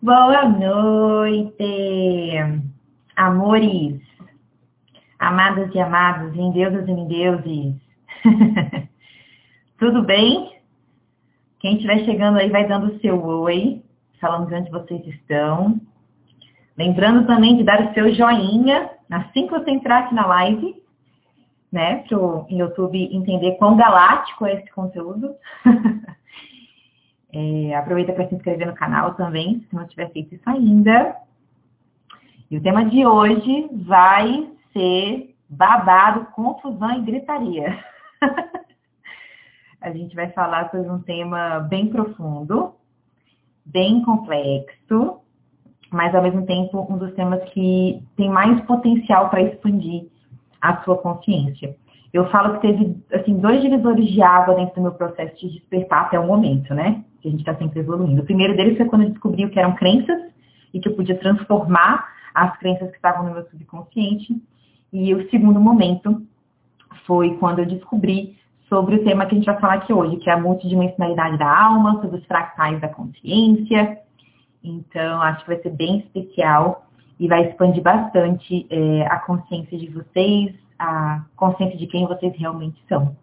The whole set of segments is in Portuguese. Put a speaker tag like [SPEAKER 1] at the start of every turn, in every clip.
[SPEAKER 1] Boa noite, amores, amadas e amados, lindeusas e lindeuses. Tudo bem? Quem estiver chegando aí vai dando o seu oi, falando de onde vocês estão. Lembrando também de dar o seu joinha assim que você entrar aqui na live, né? Para o YouTube entender quão galáctico é esse conteúdo. É, aproveita para se inscrever no canal também, se não tiver feito isso ainda. E o tema de hoje vai ser babado, confusão e gritaria. a gente vai falar sobre um tema bem profundo, bem complexo, mas ao mesmo tempo um dos temas que tem mais potencial para expandir a sua consciência. Eu falo que teve assim dois divisores de água dentro do meu processo de despertar até o momento, né? Que a gente está sempre evoluindo. O primeiro deles foi quando eu descobri o que eram crenças e que eu podia transformar as crenças que estavam no meu subconsciente. E o segundo momento foi quando eu descobri sobre o tema que a gente vai falar aqui hoje, que é a multidimensionalidade da alma, sobre os fractais da consciência. Então, acho que vai ser bem especial e vai expandir bastante é, a consciência de vocês, a consciência de quem vocês realmente são.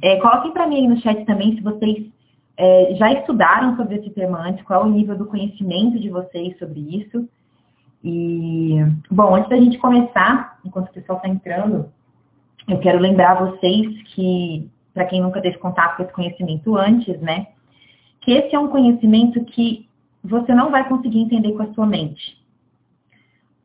[SPEAKER 1] É, coloquem para mim aí no chat também se vocês é, já estudaram sobre esse tema antes, qual é o nível do conhecimento de vocês sobre isso. E, bom, antes da gente começar, enquanto o pessoal está entrando, eu quero lembrar vocês que, para quem nunca teve contato com esse conhecimento antes, né, que esse é um conhecimento que você não vai conseguir entender com a sua mente.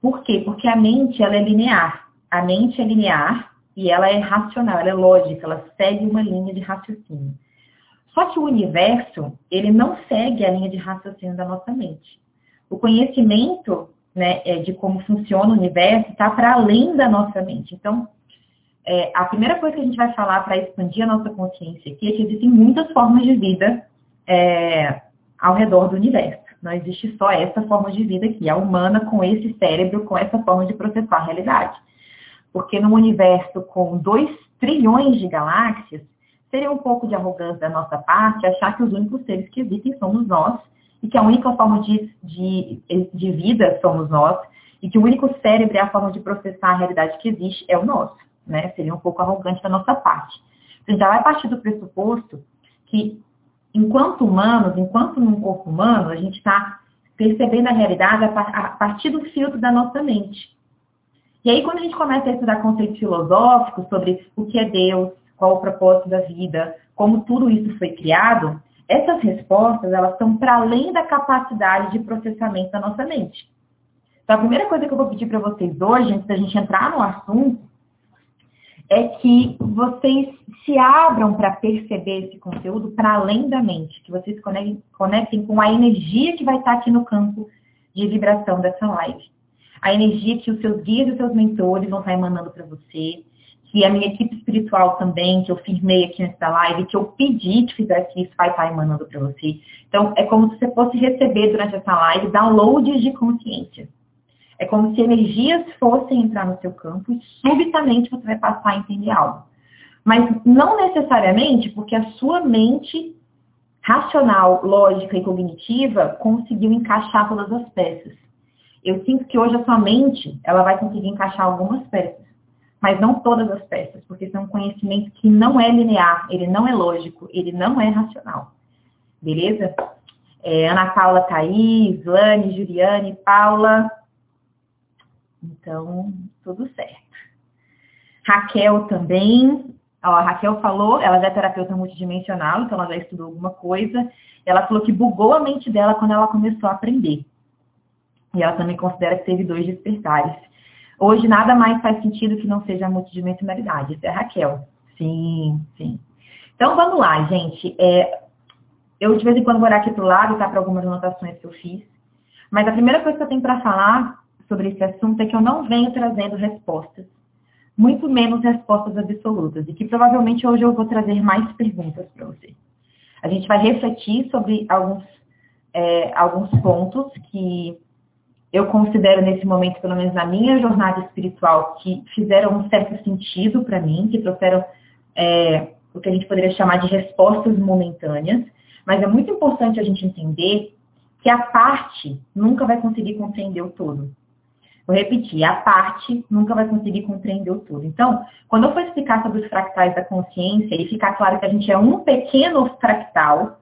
[SPEAKER 1] Por quê? Porque a mente, ela é linear. A mente é linear e ela é racional, ela é lógica, ela segue uma linha de raciocínio. Só que o universo, ele não segue a linha de raciocínio da nossa mente. O conhecimento né, é, de como funciona o universo está para além da nossa mente. Então, é, a primeira coisa que a gente vai falar para expandir a nossa consciência aqui é que existem muitas formas de vida é, ao redor do universo. Não existe só essa forma de vida aqui, a humana com esse cérebro, com essa forma de processar a realidade. Porque num universo com 2 trilhões de galáxias, seria um pouco de arrogância da nossa parte achar que os únicos seres que existem somos nós e que a única forma de, de, de vida somos nós e que o único cérebro é a forma de processar a realidade que existe é o nosso. Né? Seria um pouco arrogante da nossa parte. A gente já vai partir do pressuposto que enquanto humanos, enquanto num corpo humano, a gente está percebendo a realidade a partir do filtro da nossa mente. E aí, quando a gente começa a estudar conceitos filosóficos sobre o que é Deus, qual o propósito da vida, como tudo isso foi criado, essas respostas, elas estão para além da capacidade de processamento da nossa mente. Então, a primeira coisa que eu vou pedir para vocês hoje, antes da gente entrar no assunto, é que vocês se abram para perceber esse conteúdo para além da mente, que vocês conectem, com a energia que vai estar aqui no campo de vibração dessa live. A energia que os seus guias e os seus mentores vão estar emanando para você, que a minha equipe espiritual também, que eu firmei aqui antes da live, que eu pedi que fizesse isso, vai estar emanando para você. Então, é como se você fosse receber durante essa live downloads de consciência. É como se energias fossem entrar no seu campo e subitamente você vai passar a entender algo. Mas não necessariamente porque a sua mente racional, lógica e cognitiva conseguiu encaixar todas as peças. Eu sinto que hoje a sua mente, ela vai conseguir encaixar algumas peças, mas não todas as peças, porque esse é um conhecimento que não é linear, ele não é lógico, ele não é racional. Beleza? É, Ana Paula Thaís, Lani, Juliane, Paula, então, tudo certo. Raquel também. Ó, a Raquel falou, ela já é terapeuta multidimensional, então ela já estudou alguma coisa. Ela falou que bugou a mente dela quando ela começou a aprender. E ela também considera que teve dois despertares. Hoje nada mais faz sentido que não seja a multidimensionalidade. Isso é Raquel. Sim, sim. Então vamos lá, gente. É, eu de vez em quando vou olhar aqui para o lado, tá? Para algumas anotações que eu fiz. Mas a primeira coisa que eu tenho para falar sobre esse assunto é que eu não venho trazendo respostas, muito menos respostas absolutas, e que provavelmente hoje eu vou trazer mais perguntas para você. A gente vai refletir sobre alguns, é, alguns pontos que eu considero nesse momento, pelo menos na minha jornada espiritual, que fizeram um certo sentido para mim, que trouxeram é, o que a gente poderia chamar de respostas momentâneas, mas é muito importante a gente entender que a parte nunca vai conseguir compreender o todo. Vou repetir, a parte nunca vai conseguir compreender o todo. Então, quando eu for explicar sobre os fractais da consciência e ficar claro que a gente é um pequeno fractal,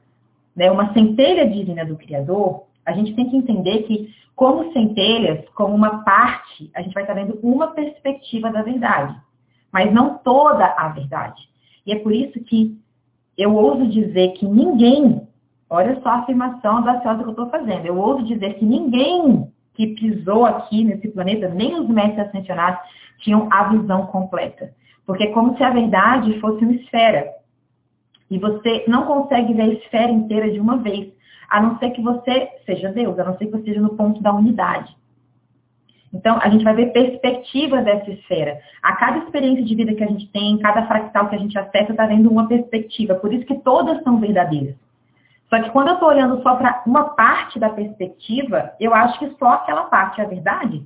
[SPEAKER 1] né, uma centelha divina do Criador, a gente tem que entender que, como centelhas, como uma parte, a gente vai estar vendo uma perspectiva da verdade, mas não toda a verdade. E é por isso que eu ouso dizer que ninguém, olha só a afirmação audaciosa que eu estou fazendo, eu ouso dizer que ninguém que pisou aqui nesse planeta, nem os mestres ascensionados, tinham a visão completa. Porque é como se a verdade fosse uma esfera. E você não consegue ver a esfera inteira de uma vez, a não ser que você seja Deus, a não ser que você esteja no ponto da unidade. Então, a gente vai ver perspectiva dessa esfera. A cada experiência de vida que a gente tem, cada fractal que a gente acessa, está vendo uma perspectiva. Por isso que todas são verdadeiras. Só que quando eu estou olhando só para uma parte da perspectiva, eu acho que só aquela parte é a verdade.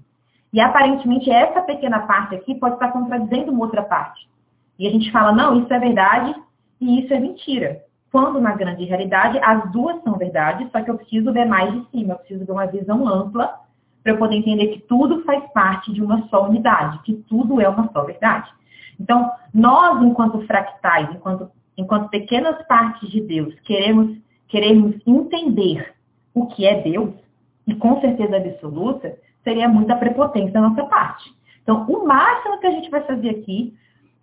[SPEAKER 1] E aparentemente essa pequena parte aqui pode estar contradizendo uma outra parte. E a gente fala, não, isso é verdade e isso é mentira. Quando na grande realidade as duas são verdade, só que eu preciso ver mais de cima, eu preciso ver uma visão ampla para eu poder entender que tudo faz parte de uma só unidade, que tudo é uma só verdade. Então, nós, enquanto fractais, enquanto, enquanto pequenas partes de Deus, queremos queremos entender o que é Deus, e com certeza absoluta, seria muita prepotência da nossa parte. Então, o máximo que a gente vai fazer aqui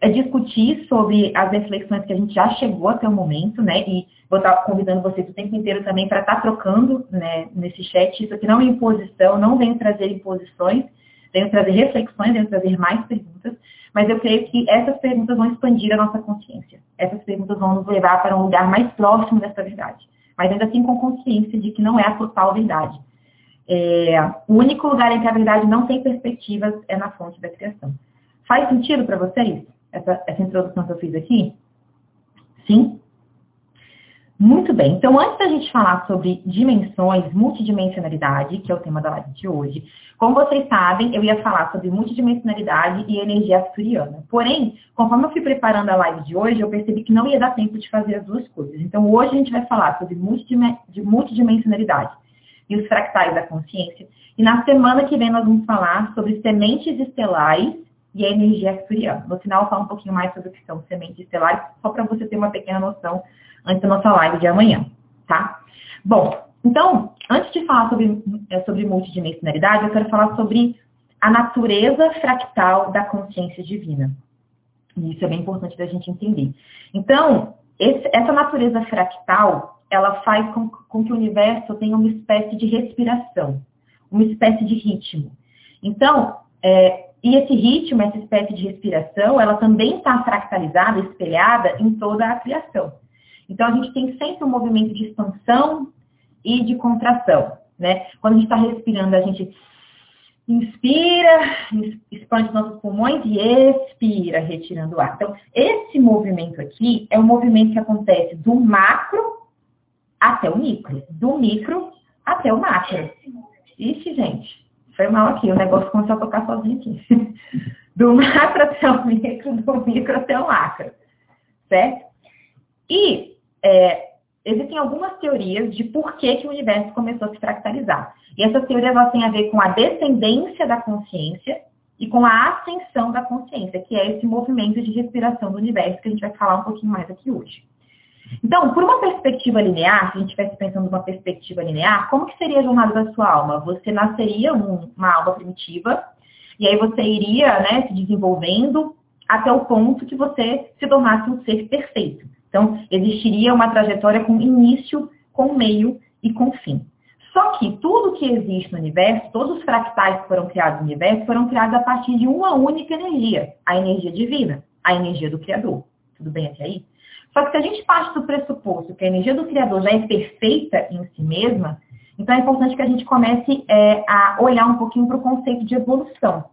[SPEAKER 1] é discutir sobre as reflexões que a gente já chegou até o momento, né? E vou estar convidando vocês o tempo inteiro também para estar trocando né, nesse chat. Isso aqui não é imposição, não venho trazer imposições, venho trazer reflexões, venho trazer mais perguntas, mas eu creio que essas perguntas vão expandir a nossa consciência. Essas perguntas vão nos levar para um lugar mais próximo dessa verdade mas ainda assim com consciência de que não é a total verdade. É, o único lugar em que a verdade não tem perspectivas é na fonte da criação. Faz sentido para vocês essa, essa introdução que eu fiz aqui? Sim? Muito bem, então antes da gente falar sobre dimensões, multidimensionalidade, que é o tema da live de hoje, como vocês sabem, eu ia falar sobre multidimensionalidade e energia asturiana. Porém, conforme eu fui preparando a live de hoje, eu percebi que não ia dar tempo de fazer as duas coisas. Então hoje a gente vai falar sobre multidimensionalidade e os fractais da consciência. E na semana que vem nós vamos falar sobre sementes estelares e a energia asturiana. No final eu falo um pouquinho mais sobre o que são sementes estelares, só para você ter uma pequena noção antes da nossa live de amanhã, tá? Bom, então, antes de falar sobre, é, sobre multidimensionalidade, eu quero falar sobre a natureza fractal da consciência divina. E isso é bem importante da gente entender. Então, esse, essa natureza fractal, ela faz com, com, que o universo tenha uma espécie de respiração, uma espécie de ritmo. Então, é, e esse ritmo, essa espécie de respiração, ela também está fractalizada, espelhada em toda a criação. Então, a gente tem sempre um movimento de expansão e de contração, né? Quando a gente está respirando, a gente inspira, expande nossos pulmões e expira, retirando o ar. Então, esse movimento aqui é um movimento que acontece do macro até o micro, do micro até o macro. Ixi, gente, foi mal aqui, o negócio começou a tocar sozinho aqui. Do macro até o micro, do micro até o macro, certo? E é, existem algumas teorias de por que, que o universo começou a se fractalizar. E essas teorias elas têm a ver com a descendência da consciência e com a ascensão da consciência, que é esse movimento de respiração do universo que a gente vai falar um pouquinho mais aqui hoje. Então, por uma perspectiva linear, se a gente estivesse pensando numa perspectiva linear, como que seria a jornada da sua alma? Você nasceria um, uma alma primitiva, e aí você iria né, se desenvolvendo até o ponto que você se tornasse um ser perfeito. Então, existiria uma trajetória com início, com meio e com fim. Só que tudo que existe no universo, todos os fractais que foram criados no universo, foram criados a partir de uma única energia, a energia divina, a energia do Criador. Tudo bem até aí? Só que se a gente parte do pressuposto que a energia do Criador já é perfeita em si mesma, então é importante que a gente comece é, a olhar um pouquinho para o conceito de evolução.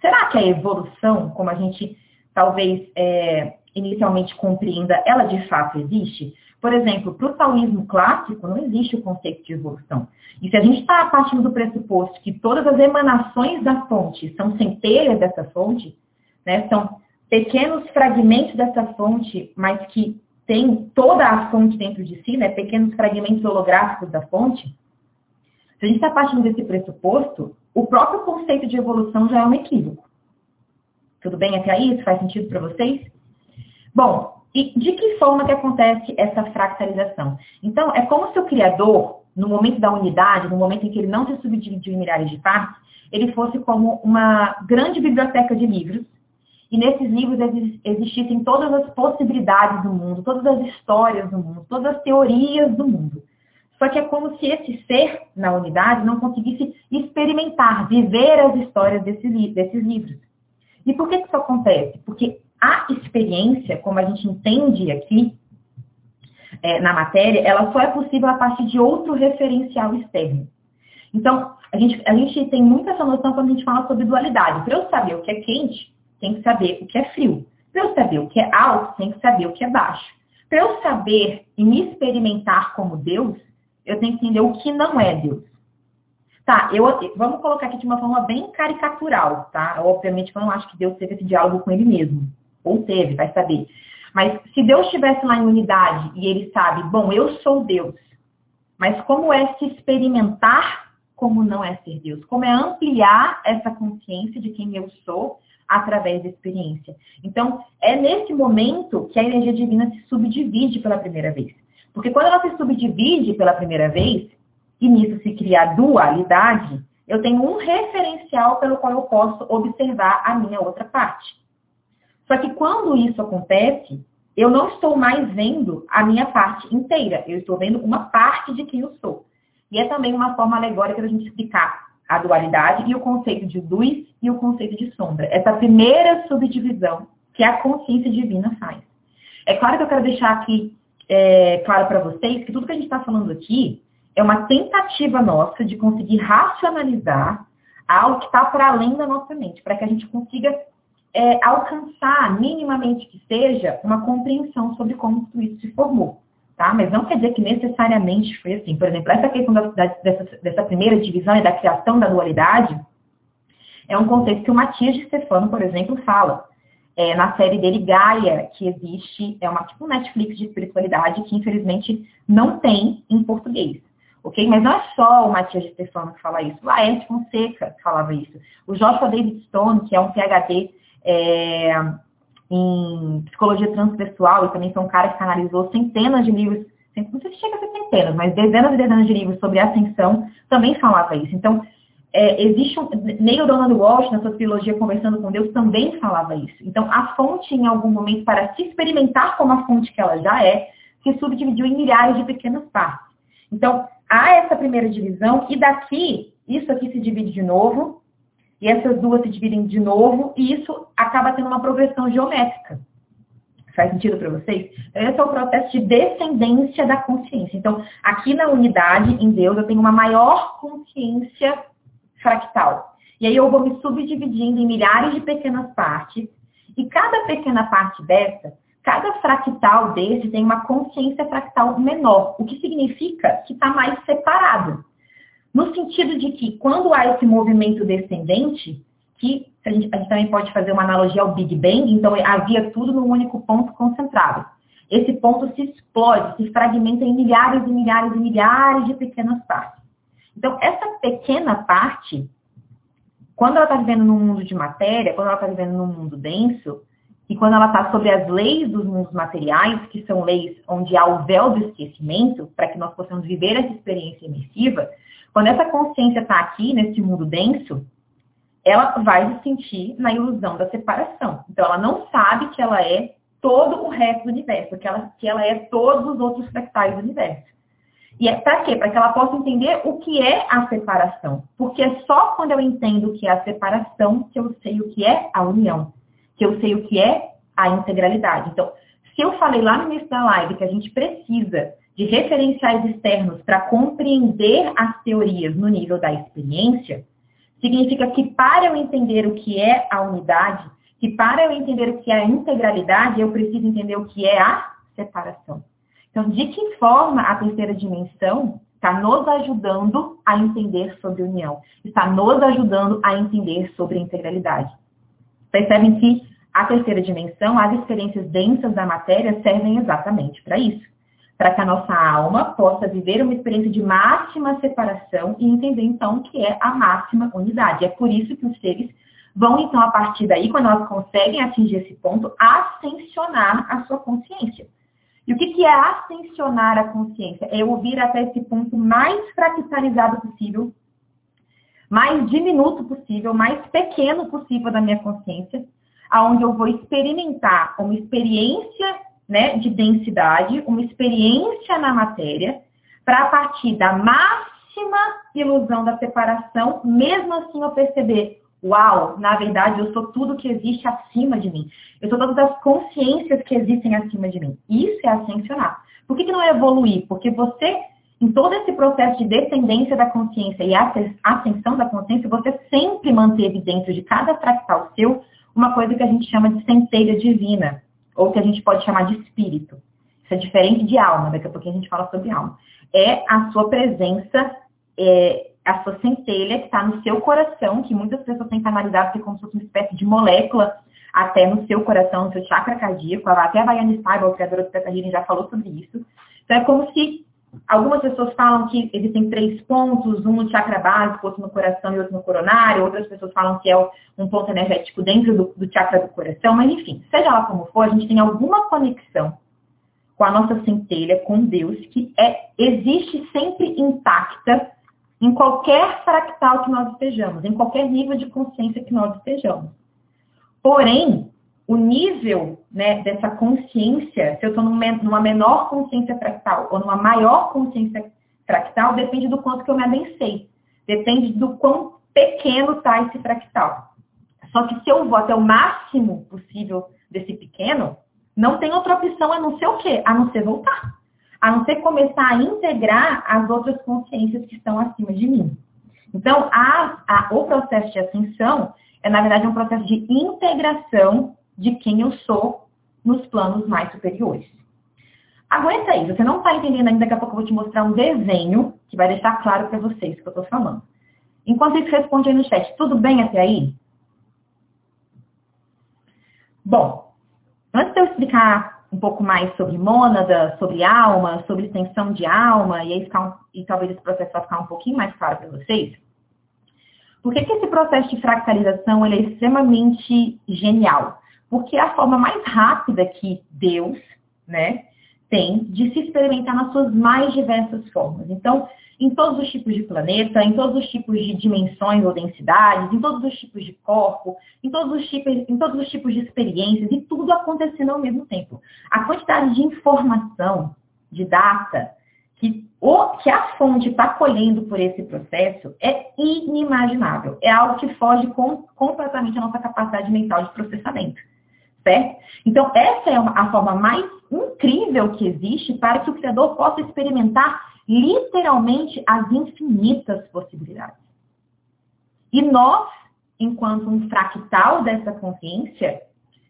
[SPEAKER 1] Será que a evolução, como a gente talvez é, inicialmente compreenda, ela de fato existe? Por exemplo, para o taoísmo clássico, não existe o conceito de evolução. E se a gente está partindo do pressuposto que todas as emanações da fonte são centelhas dessa fonte, né, são pequenos fragmentos dessa fonte, mas que tem toda a fonte dentro de si, né, pequenos fragmentos holográficos da fonte, Se a gente está partindo desse pressuposto, o próprio conceito de evolução já é um equívoco. Tudo bem até aí? Isso faz sentido para vocês? Bom, e de que forma que acontece essa fractalização? Então, é como se o Criador, no momento da unidade, no momento em que ele não se subdividiu em milhares de partes, ele fosse como uma grande biblioteca de livros, e nesses livros existissem todas as possibilidades do mundo, todas as histórias do mundo, todas as teorias do mundo. Só que é como se esse ser na unidade não conseguisse experimentar, viver as histórias desses, desses livros. E por que isso acontece? Porque a experiência, como a gente entende aqui é, na matéria, ela só é possível a partir de outro referencial externo. Então, a gente, a gente tem muita essa noção quando a gente fala sobre dualidade. Para eu saber o que é quente, tem que saber o que é frio. Para eu saber o que é alto, tem que saber o que é baixo. Para eu saber e me experimentar como Deus, eu tenho que entender o que não é Deus. Tá, eu, vamos colocar aqui de uma forma bem caricatural, tá? Obviamente eu não acho que Deus teve esse diálogo com ele mesmo. Ou teve, vai saber. Mas se Deus estivesse lá em unidade e ele sabe, bom, eu sou Deus, mas como é se experimentar como não é ser Deus? Como é ampliar essa consciência de quem eu sou através da experiência? Então, é nesse momento que a energia divina se subdivide pela primeira vez. Porque quando ela se subdivide pela primeira vez, e nisso se cria a dualidade, eu tenho um referencial pelo qual eu posso observar a minha outra parte. Só que quando isso acontece, eu não estou mais vendo a minha parte inteira, eu estou vendo uma parte de quem eu sou. E é também uma forma alegórica da gente explicar a dualidade e o conceito de luz e o conceito de sombra. Essa primeira subdivisão que a consciência divina faz. É claro que eu quero deixar aqui é, claro para vocês que tudo que a gente está falando aqui é uma tentativa nossa de conseguir racionalizar algo que está para além da nossa mente, para que a gente consiga é, alcançar, minimamente que seja, uma compreensão sobre como tudo isso se formou. Tá? Mas não quer dizer que necessariamente foi assim. Por exemplo, essa questão da, dessa, dessa primeira divisão e da criação da dualidade é um conceito que o Matias de Stefano, por exemplo, fala é, na série dele Gaia, que existe, é uma tipo Netflix de espiritualidade que infelizmente não tem em português. Ok? Mas não é só o Matias de Stefano que fala isso. O Laerte Fonseca falava isso. O Joshua David Stone, que é um PhD é, em psicologia transpessoal e também foi um cara que analisou centenas de livros, não sei se chega a ser centenas, mas dezenas e dezenas de livros sobre ascensão, também falava isso. Então, é, existe um. Neil Donald Walsh, na sua trilogia Conversando com Deus, também falava isso. Então, a fonte, em algum momento, para se experimentar como a fonte que ela já é, se subdividiu em milhares de pequenas partes. Então, há essa primeira divisão, e daqui, isso aqui se divide de novo, e essas duas se dividem de novo, e isso acaba tendo uma progressão geométrica. Faz sentido para vocês? Esse é o processo de descendência da consciência. Então, aqui na unidade, em Deus, eu tenho uma maior consciência fractal. E aí eu vou me subdividindo em milhares de pequenas partes, e cada pequena parte dessa, cada fractal desse tem uma consciência fractal menor, o que significa que está mais separado. No sentido de que quando há esse movimento descendente, que a gente, a gente também pode fazer uma analogia ao Big Bang, então havia tudo num único ponto concentrado. Esse ponto se explode, se fragmenta em milhares e milhares e milhares de pequenas partes. Então, essa pequena parte, quando ela está vivendo num mundo de matéria, quando ela está vivendo num mundo denso, e quando ela está sobre as leis dos mundos materiais, que são leis onde há o véu do esquecimento, para que nós possamos viver essa experiência imersiva, quando essa consciência está aqui, nesse mundo denso, ela vai se sentir na ilusão da separação. Então, ela não sabe que ela é todo o resto do universo, que ela, que ela é todos os outros fractais do universo. E é para quê? Para que ela possa entender o que é a separação. Porque é só quando eu entendo o que é a separação que eu sei o que é a união. Que eu sei o que é a integralidade. Então, se eu falei lá no início da live que a gente precisa de referenciais externos para compreender as teorias no nível da experiência, significa que para eu entender o que é a unidade, que para eu entender o que é a integralidade, eu preciso entender o que é a separação. Então, de que forma a terceira dimensão está nos ajudando a entender sobre união? Está nos ajudando a entender sobre integralidade. Percebem que a terceira dimensão, as experiências densas da matéria servem exatamente para isso. Para que a nossa alma possa viver uma experiência de máxima separação e entender então que é a máxima unidade. É por isso que os seres vão então a partir daí, quando elas conseguem atingir esse ponto, ascensionar a sua consciência. E o que, que é ascensionar a consciência? É eu vir até esse ponto mais fractalizado possível, mais diminuto possível, mais pequeno possível da minha consciência, aonde eu vou experimentar uma experiência né, de densidade, uma experiência na matéria, para a partir da máxima ilusão da separação, mesmo assim eu perceber, uau, na verdade eu sou tudo que existe acima de mim. Eu sou todas as consciências que existem acima de mim. Isso é ascensionar. Por que, que não é evoluir? Porque você, em todo esse processo de descendência da consciência e ascensão da consciência, você sempre manteve dentro de cada fractal seu uma coisa que a gente chama de centelha divina ou que a gente pode chamar de espírito. Isso é diferente de alma, daqui a pouquinho a gente fala sobre alma. É a sua presença, é, a sua centelha que está no seu coração, que muitas pessoas têm canalizado como se fosse uma espécie de molécula até no seu coração, no seu chakra cardíaco. Até a Baiane Saiba, a criadora do Teta já falou sobre isso. Então é como se Algumas pessoas falam que existem três pontos, um no chakra básico, outro no coração e outro no coronário. Outras pessoas falam que é um ponto energético dentro do, do chakra do coração. Mas, enfim, seja lá como for, a gente tem alguma conexão com a nossa centelha, com Deus, que é, existe sempre intacta em qualquer fractal que nós estejamos, em qualquer nível de consciência que nós estejamos. Porém, o nível né, dessa consciência, se eu estou numa menor consciência fractal ou numa maior consciência fractal, depende do quanto que eu me adensei. Depende do quão pequeno está esse fractal. Só que se eu vou até o máximo possível desse pequeno, não tem outra opção a não ser o quê? A não ser voltar. A não ser começar a integrar as outras consciências que estão acima de mim. Então, a, a, o processo de ascensão é, na verdade, um processo de integração de quem eu sou nos planos mais superiores. Aguenta aí, você não está entendendo ainda, daqui a pouco eu vou te mostrar um desenho que vai deixar claro para vocês o que eu estou falando. Enquanto isso, responde aí no chat. Tudo bem até aí? Bom, antes de eu explicar um pouco mais sobre mônada, sobre alma, sobre extensão de alma, e, aí ficar um, e talvez esse processo vai ficar um pouquinho mais claro para vocês, por que, que esse processo de fractalização é extremamente genial? Porque é a forma mais rápida que Deus, né, tem de se experimentar nas suas mais diversas formas. Então, em todos os tipos de planeta, em todos os tipos de dimensões ou densidades, em todos os tipos de corpo, em todos os tipos, em todos os tipos de experiências, e tudo acontecendo ao mesmo tempo. A quantidade de informação, de data, que, o, que a fonte está colhendo por esse processo é inimaginável. É algo que foge com, completamente a nossa capacidade mental de processamento certo? Então, essa é a forma mais incrível que existe para que o criador possa experimentar literalmente as infinitas possibilidades. E nós, enquanto um fractal dessa consciência,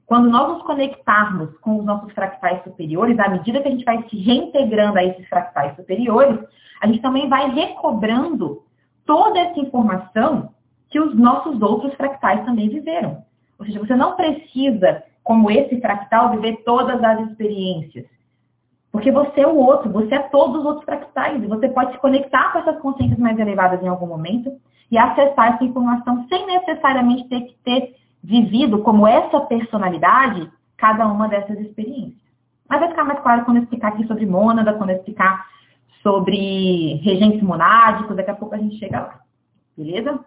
[SPEAKER 1] quando nós nos conectarmos com os nossos fractais superiores, à medida que a gente vai se reintegrando a esses fractais superiores, a gente também vai recobrando toda essa informação que os nossos outros fractais também viveram. Ou seja, você não precisa como esse fractal, viver todas as experiências. Porque você é o outro, você é todos os outros fractais. E você pode se conectar com essas consciências mais elevadas em algum momento e acessar essa informação sem necessariamente ter que ter vivido como essa personalidade cada uma dessas experiências. Mas vai ficar mais claro quando eu explicar aqui sobre mônada, quando eu explicar sobre regentes monádicos, daqui a pouco a gente chega lá. Beleza?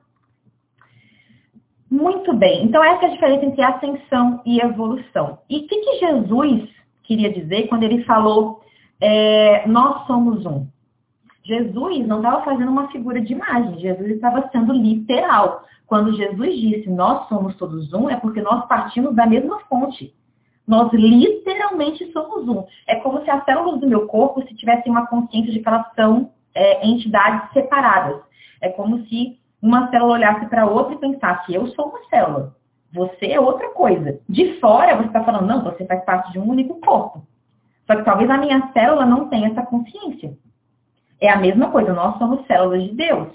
[SPEAKER 1] Muito bem. Então, essa é a diferença entre ascensão e evolução. E o que, que, Jesus queria dizer quando ele falou é, nós somos um? Jesus não estava fazendo uma figura de imagem, Jesus estava sendo literal. Quando Jesus disse nós somos todos um, é porque nós partimos da mesma fonte. Nós literalmente somos um. É como se as células do meu corpo se tivessem uma consciência de que elas são é, entidades separadas. É como se uma célula olhasse para outra e pensasse, eu sou uma célula, você é outra coisa. De fora, você está falando, não, você faz parte de um único corpo. Só que talvez a minha célula não tenha essa consciência. É a mesma coisa, nós somos células de Deus.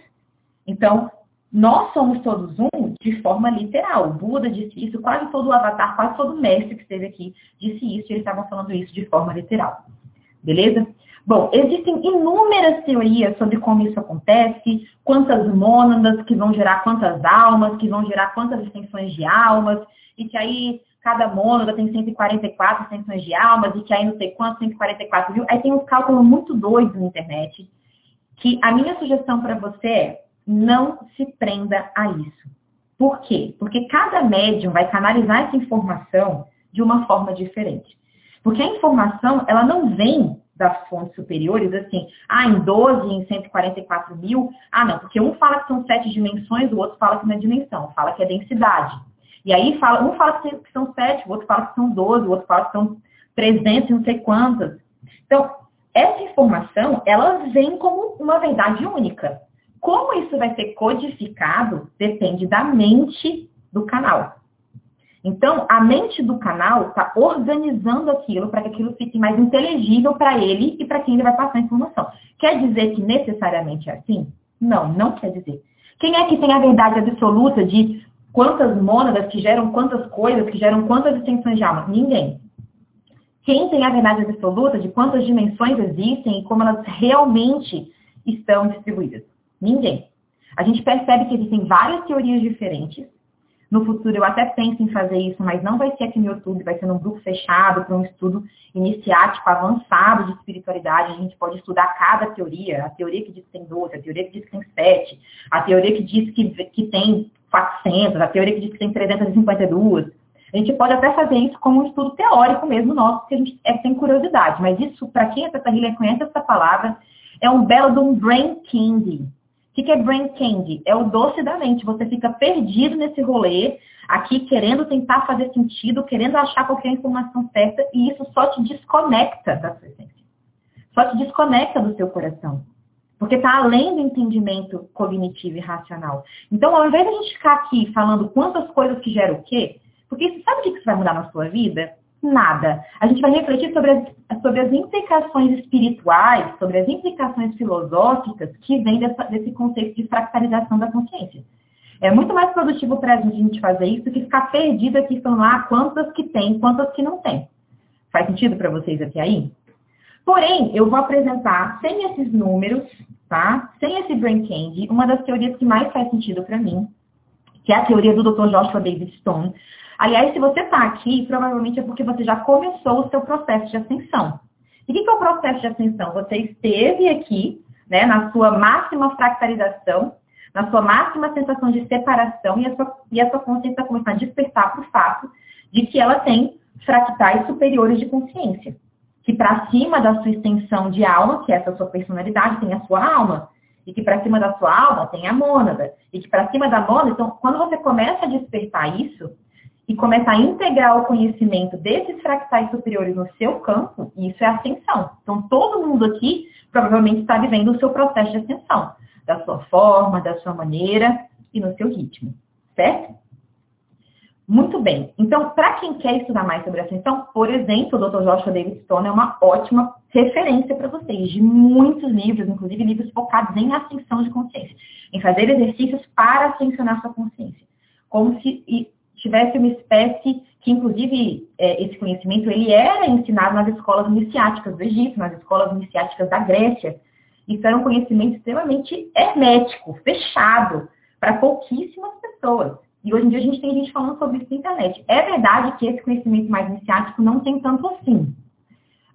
[SPEAKER 1] Então, nós somos todos um de forma literal. O Buda disse isso, quase todo o avatar, quase todo o mestre que esteve aqui disse isso, e eles estavam falando isso de forma literal. Beleza? Bom, existem inúmeras teorias sobre como isso acontece, quantas mônadas que vão gerar quantas almas, que vão gerar quantas extensões de almas, e que aí cada mônada tem 144 extensões de almas, e que aí não sei quantos, 144 mil. Aí tem uns cálculos muito doidos na internet, que a minha sugestão para você é não se prenda a isso. Por quê? Porque cada médium vai canalizar essa informação de uma forma diferente. Porque a informação, ela não vem das fontes superiores, assim, ah, em 12, em 144 mil, ah, não, porque um fala que são sete dimensões, o outro fala que não é dimensão, fala que é densidade. E aí fala, um fala que são sete, o outro fala que são 12, o outro fala que são 300 e não sei quantas. Então, essa informação, ela vem como uma verdade única. Como isso vai ser codificado depende da mente do canal. Então, a mente do canal está organizando aquilo para que aquilo fique mais inteligível para ele e para quem ele vai passar a informação. Quer dizer que necessariamente é assim? Não, não quer dizer. Quem é que tem a verdade absoluta de quantas mônadas que geram quantas coisas, que geram quantas extensões de alma? Ninguém. Quem tem a verdade absoluta de quantas dimensões existem e como elas realmente estão distribuídas? Ninguém. A gente percebe que existem várias teorias diferentes no futuro eu até penso em fazer isso, mas não vai ser aqui no YouTube, vai ser num grupo fechado para um estudo iniciático, avançado de espiritualidade. A gente pode estudar cada teoria, a teoria que diz que tem 12, a teoria que diz que tem 7, a teoria que diz que, que tem 400, a teoria que diz que tem 352. A gente pode até fazer isso como um estudo teórico mesmo nosso, porque a gente é, tem curiosidade. Mas isso, para quem é Healer conhece essa palavra, é um belo de um brain candy. O que, que é brain candy? É o doce da mente. Você fica perdido nesse rolê, aqui querendo tentar fazer sentido, querendo achar qualquer informação certa, e isso só te desconecta da sua essência. Só te desconecta do seu coração. Porque está além do entendimento cognitivo e racional. Então, ao invés de a gente ficar aqui falando quantas coisas que geram o quê, porque sabe o que isso vai mudar na sua vida? Nada. A gente vai refletir sobre as, sobre as implicações espirituais, sobre as implicações filosóficas que vêm desse conceito de fractalização da consciência. É muito mais produtivo para a gente fazer isso que ficar perdido aqui falando, ah, quantas que tem, quantas que não tem. Faz sentido para vocês aqui aí? Porém, eu vou apresentar, sem esses números, tá? Sem esse brain candy, uma das teorias que mais faz sentido para mim, que é a teoria do Dr. Joshua David Stone, Aliás, se você está aqui, provavelmente é porque você já começou o seu processo de ascensão. E o que é o processo de ascensão? Você esteve aqui, né, na sua máxima fractalização, na sua máxima sensação de separação, e a sua, e a sua consciência está começando a despertar para o fato de que ela tem fractais superiores de consciência. Que para cima da sua extensão de alma, que é essa sua personalidade, tem a sua alma. E que para cima da sua alma tem a mônada. E que para cima da mônada, então, quando você começa a despertar isso, e começar a integrar o conhecimento desses fractais superiores no seu campo, isso é ascensão. Então, todo mundo aqui provavelmente está vivendo o seu processo de ascensão, da sua forma, da sua maneira e no seu ritmo, certo? Muito bem. Então, para quem quer estudar mais sobre ascensão, por exemplo, o Dr. Joshua David Stone é uma ótima referência para vocês, de muitos livros, inclusive livros focados em ascensão de consciência, em fazer exercícios para ascensionar sua consciência. Como se tivesse uma espécie que, inclusive, é, esse conhecimento ele era ensinado nas escolas iniciáticas do Egito, nas escolas iniciáticas da Grécia. Isso era um conhecimento extremamente hermético, fechado, para pouquíssimas pessoas. E hoje em dia a gente tem gente falando sobre isso na internet. É verdade que esse conhecimento mais iniciático não tem tanto assim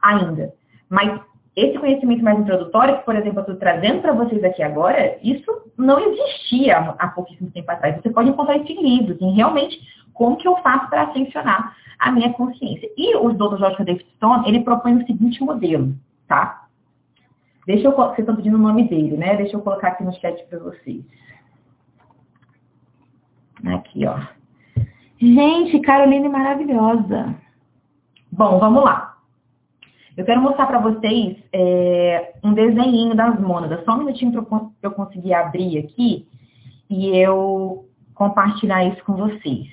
[SPEAKER 1] ainda. Mas esse conhecimento mais introdutório, que, por exemplo, eu estou trazendo para vocês aqui agora, isso não existia há pouquíssimo tempo atrás. Você pode encontrar isso em livros, em realmente como que eu faço para ascensionar a minha consciência. E o Dr. George David Stone, ele propõe o seguinte modelo, tá? Deixa eu, vocês estão pedindo o nome dele, né? Deixa eu colocar aqui no chat para vocês. Aqui, ó. Gente, Caroline maravilhosa. Bom, vamos lá. Eu quero mostrar para vocês é, um desenho das mônadas. Só um minutinho para eu conseguir abrir aqui e eu compartilhar isso com vocês.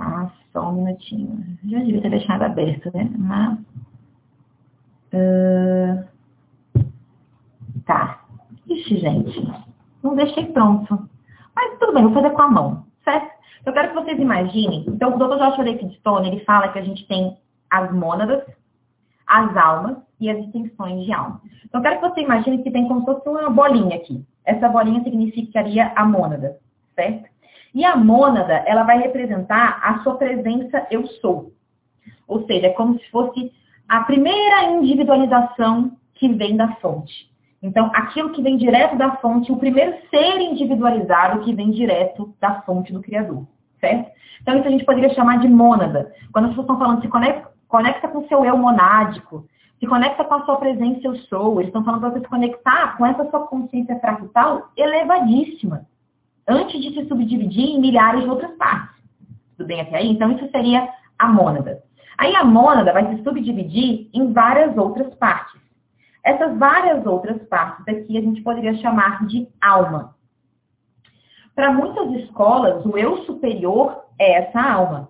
[SPEAKER 1] Tá? Só um minutinho. Já devia ter deixado aberto, né? Mas... Uh... Tá. Ixi, gente. Não deixei pronto. Mas tudo bem, vou fazer com a mão, certo? Eu quero que vocês imaginem. Então, o Dr. Joshua David Stone, ele fala que a gente tem as mônadas, as almas e as extensões de alma. Então, eu quero que você imagine que tem como se fosse uma bolinha aqui. Essa bolinha significaria a mônada, certo? E a mônada, ela vai representar a sua presença eu sou. Ou seja, é como se fosse a primeira individualização que vem da fonte. Então, aquilo que vem direto da fonte, o primeiro ser individualizado que vem direto da fonte do Criador, certo? Então, isso a gente poderia chamar de mônada. Quando as pessoas estão falando, se conecta, conecta com o seu eu monádico, se conecta com a sua presença eu sou, eles estão falando para você se conectar com essa sua consciência fractal elevadíssima, antes de se subdividir em milhares de outras partes. Tudo bem até aí? Então, isso seria a mônada. Aí a mônada vai se subdividir em várias outras partes. Essas várias outras partes aqui a gente poderia chamar de alma. Para muitas escolas, o eu superior é essa alma.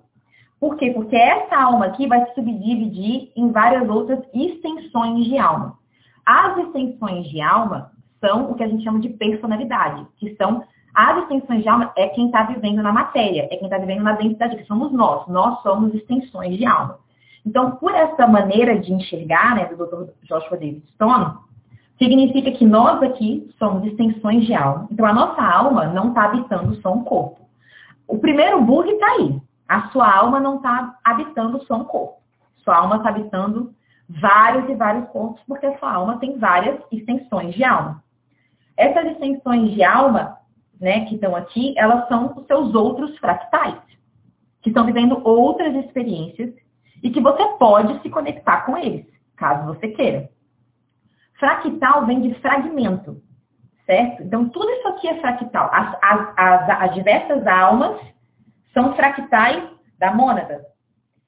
[SPEAKER 1] Por quê? Porque essa alma aqui vai se subdividir em várias outras extensões de alma. As extensões de alma são o que a gente chama de personalidade, que são as extensões de alma é quem está vivendo na matéria, é quem está vivendo na densidade, que somos nós. Nós somos extensões de alma. Então, por essa maneira de enxergar, né, do Dr. Joshua David Stone, significa que nós aqui somos extensões de alma. Então, a nossa alma não está habitando só um corpo. O primeiro bug está aí. A sua alma não está habitando só um corpo. Sua alma está habitando vários e vários corpos, porque a sua alma tem várias extensões de alma. Essas extensões de alma, né, que estão aqui, elas são os seus outros fractais, que estão vivendo outras experiências e que você pode se conectar com eles, caso você queira. Fractal vem de fragmento, certo? Então, tudo isso aqui é fractal. As, as, as, as diversas almas são fractais da mônada.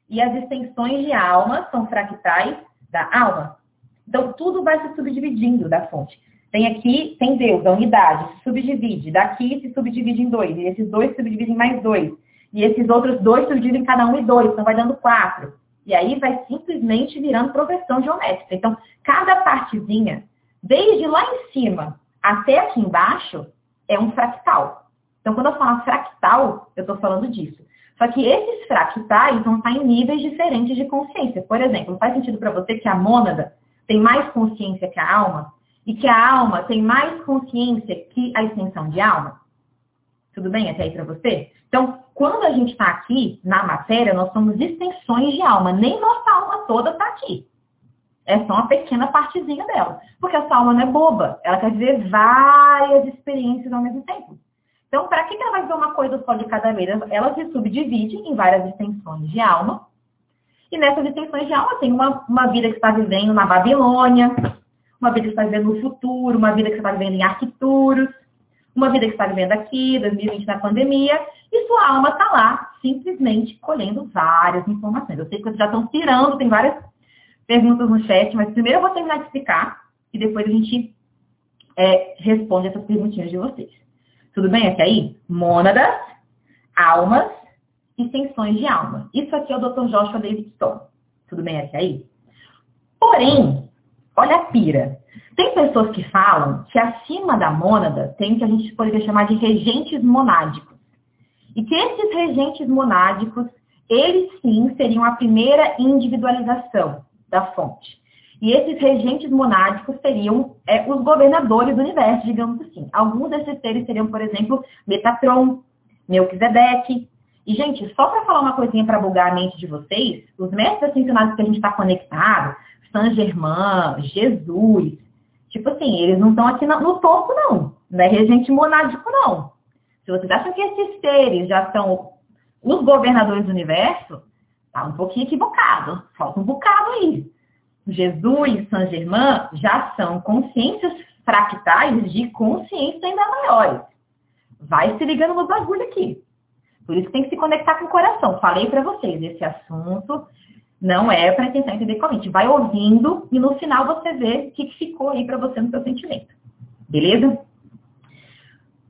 [SPEAKER 1] E as extensões de alma são fractais da alma. Então, tudo vai se subdividindo da fonte. Tem aqui, tem Deus, a unidade, se subdivide. Daqui se subdivide em dois. E esses dois se subdividem em mais dois. E esses outros dois subdividem em cada um em dois. Então, vai dando quatro. E aí vai simplesmente virando progressão geométrica. Então, cada partezinha, desde lá em cima até aqui embaixo, é um fractal. Então, quando eu falo fractal, eu estou falando disso. Só que esses fractais vão estar em níveis diferentes de consciência. Por exemplo, faz sentido para você que a mônada tem mais consciência que a alma? E que a alma tem mais consciência que a extensão de alma? Tudo bem até aí para você? Então, quando a gente está aqui na matéria, nós somos extensões de alma. Nem nossa alma toda está aqui. É só uma pequena partezinha dela. Porque essa alma não é boba. Ela quer viver várias experiências ao mesmo tempo. Então, para que ela vai ver uma coisa só de cada vez? Ela se subdivide em várias extensões de alma. E nessas extensões de alma tem uma, uma vida que está vivendo na Babilônia, uma vida que está vivendo no futuro, uma vida que está vivendo em Arquituros, uma vida que está vivendo aqui, 2020 na pandemia, e sua alma está lá, simplesmente colhendo várias informações. Eu sei que vocês já estão tirando, tem várias perguntas no chat, mas primeiro eu vou terminar de explicar e depois a gente é, responde essas perguntinhas de vocês. Tudo bem até aí? Mônadas, almas e tensões de alma. Isso aqui é o Dr. Joshua Davidson. Tudo bem até aí? Porém, olha a pira. Tem pessoas que falam que acima da mônada tem o que a gente poderia chamar de regentes monádicos. E que esses regentes monádicos, eles sim seriam a primeira individualização da fonte. E esses regentes monádicos seriam é, os governadores do universo, digamos assim. Alguns desses seres seriam, por exemplo, Metatron, Melquisedeque. E, gente, só para falar uma coisinha para bugar a mente de vocês, os mestres ascensionados que a gente está conectado, Saint Germain, Jesus, tipo assim, eles não estão aqui no topo, não. Não é regente monádico, não. Se vocês acham que esses seres já são os governadores do universo, tá um pouquinho equivocado. Falta um bocado aí. Jesus e Saint Germain já são consciências fractais de consciência ainda maiores. Vai se ligando no bagulho aqui. Por isso tem que se conectar com o coração. Falei para vocês, esse assunto não é para tentar entender com a mente. Vai ouvindo e no final você vê o que ficou aí para você no seu sentimento. Beleza?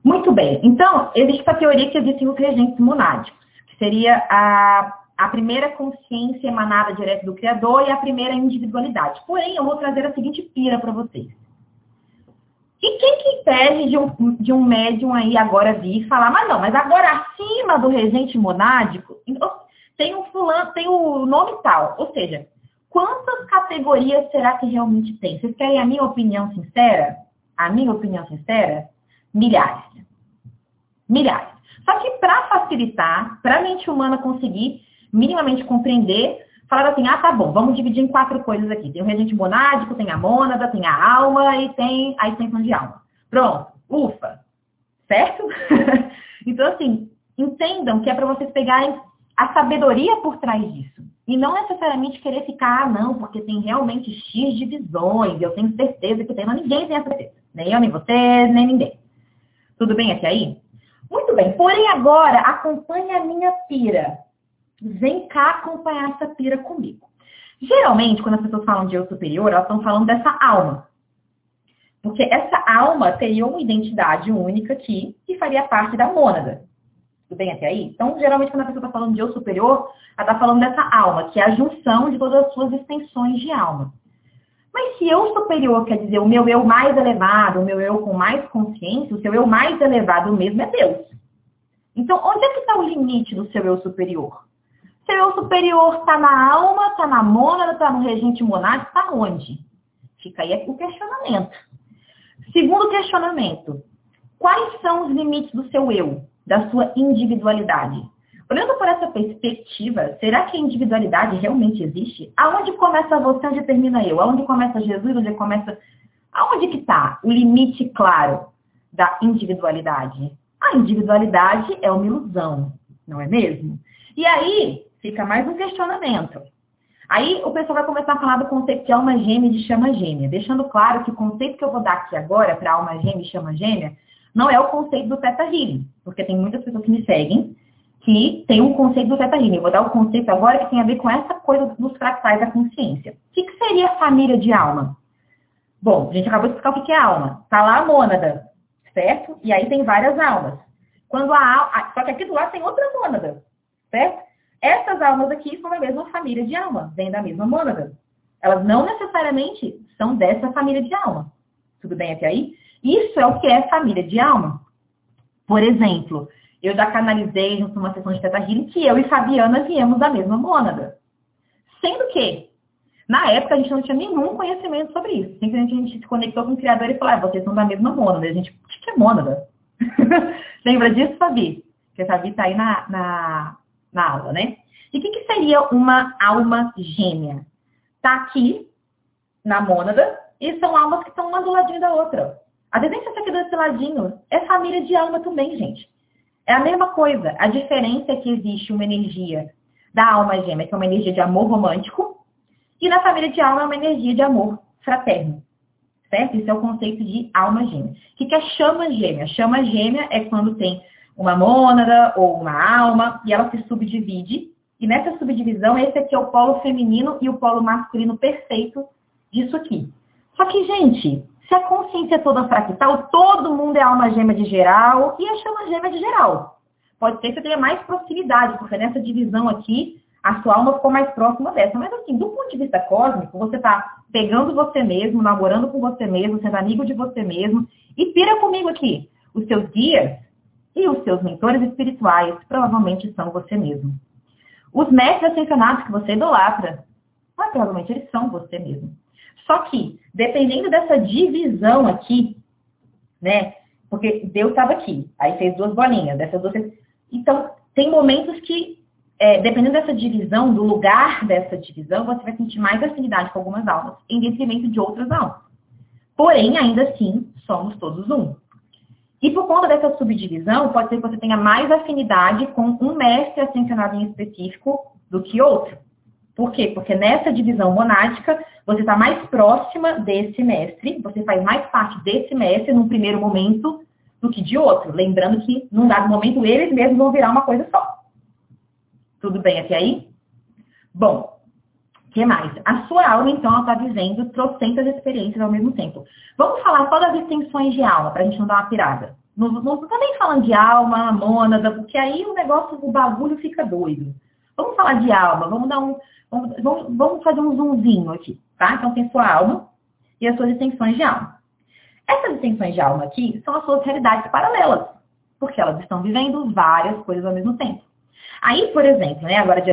[SPEAKER 1] Muito bem. Então, existe a teoria que existem os regentes monádicos, que seria a, a primeira consciência emanada direto do Criador e a primeira individualidade. Porém, eu vou trazer a seguinte pira para vocês. E quem que impede de um, de um médium aí agora vir e falar, mas não, mas agora acima do regente monádico, tem um fulano, tem o nome tal. Ou seja, quantas categorias será que realmente tem? Vocês querem a minha opinião sincera? A minha opinião sincera? Milhares. Milhares. Só que para facilitar, para a mente humana conseguir minimamente compreender, falaram assim, ah, tá bom, vamos dividir em quatro coisas aqui. Tem o regente monádico, tem a mônada, tem a alma e tem a extensão de alma. Pronto, ufa. Certo? então, assim, entendam que é para vocês pegarem a sabedoria por trás disso. E não necessariamente querer ficar, ah, não, porque tem realmente X divisões, eu tenho certeza que tem, mas ninguém tem a certeza. Nem eu, nem você, nem ninguém. Tudo bem até aí? Muito bem, porém agora acompanhe a minha pira. Vem cá acompanhar essa pira comigo. Geralmente, quando as pessoas falam de eu superior, elas estão falando dessa alma. Porque essa alma teria uma identidade única aqui que faria parte da mônada. Tudo bem até aí? Então, geralmente, quando a pessoa está falando de eu superior, ela está falando dessa alma, que é a junção de todas as suas extensões de alma. Mas se eu superior quer dizer o meu eu mais elevado, o meu eu com mais consciência, o seu eu mais elevado mesmo é Deus. Então, onde é que está o limite do seu eu superior? Seu eu superior está na alma, está na mônada, está no regente monástico, está onde? Fica aí o questionamento. Segundo questionamento, quais são os limites do seu eu, da sua individualidade? Olhando por essa perspectiva, será que a individualidade realmente existe? Aonde começa você, onde termina eu? Aonde começa Jesus, onde começa... Aonde que está o limite claro da individualidade? A individualidade é uma ilusão, não é mesmo? E aí, fica mais um questionamento. Aí o pessoal vai começar a falar do conceito de alma gêmea e de chama gêmea, deixando claro que o conceito que eu vou dar aqui agora para alma gêmea e chama gêmea não é o conceito do Theta Healing, porque tem muitas pessoas que me seguem que tem um conceito do Theta Healing. Eu vou dar o conceito agora que tem a ver com essa coisa dos fractais da consciência. O que, que seria família de alma? Bom, a gente acabou de explicar o que é alma. Está lá a mônada, certo? E aí tem várias almas. Quando a. Só que aqui do lado tem outra mônada, certo? Essas almas aqui são da mesma família de alma, vêm da mesma mônada. Elas não necessariamente são dessa família de alma. Tudo bem até aí? Isso é o que é família de alma. Por exemplo, eu já canalizei junto numa sessão de Teta Healing que eu e Fabiana viemos da mesma mônada. Sendo que, na época, a gente não tinha nenhum conhecimento sobre isso. Simplesmente a gente se conectou com o criador e falou, ah, vocês são da mesma mônada. A gente, o que é mônada? Lembra disso, Fabi? Porque a Fabi está aí na, na, na aula, né? E o que, que seria uma alma gêmea? Está aqui, na mônada, e são almas que estão uma do ladinho da outra. A tendência é aqui desse ladinho é família de alma também, gente. É a mesma coisa. A diferença é que existe uma energia da alma gêmea, que é uma energia de amor romântico, e na família de alma é uma energia de amor fraterno. Certo? Isso é o conceito de alma gêmea. O que é chama gêmea? Chama gêmea é quando tem uma mônada ou uma alma e ela se subdivide. E nessa subdivisão, esse aqui é o polo feminino e o polo masculino perfeito disso aqui. Só que, gente, se a consciência é toda fractal, todo mundo é alma gêmea de geral e a chama gêmea de geral. Pode ser que você tenha mais proximidade, porque nessa divisão aqui, a sua alma ficou mais próxima dessa. Mas assim, do ponto de vista cósmico, você está pegando você mesmo, namorando com você mesmo, sendo amigo de você mesmo. E pira comigo aqui. Os seus guias e os seus mentores espirituais provavelmente são você mesmo. Os mestres ascensionados que você idolatra, provavelmente eles são você mesmo. Só que, dependendo dessa divisão aqui, né? Porque Deus estava aqui, aí fez duas bolinhas, dessas duas. Então, tem momentos que, é, dependendo dessa divisão, do lugar dessa divisão, você vai sentir mais afinidade com algumas almas, em detrimento de outras almas. Porém, ainda assim, somos todos um. E por conta dessa subdivisão, pode ser que você tenha mais afinidade com um mestre ascensionado em específico do que outro. Por quê? Porque nessa divisão monádica, você está mais próxima desse mestre, você faz mais parte desse mestre num primeiro momento do que de outro. Lembrando que, num dado momento, eles mesmos vão virar uma coisa só. Tudo bem até aí? Bom, o que mais? A sua alma, então, está dizendo trocentas experiências ao mesmo tempo. Vamos falar só das extensões de alma, para a gente não dar uma pirada. Não, não nem falando de alma, mônada, porque aí o negócio, o bagulho fica doido. Vamos falar de alma, vamos dar um. Vamos, vamos, vamos fazer um zoomzinho aqui, tá? Então tem sua alma e as suas extensões de alma. Essas extensões de alma aqui são as suas realidades paralelas, porque elas estão vivendo várias coisas ao mesmo tempo. Aí, por exemplo, né, agora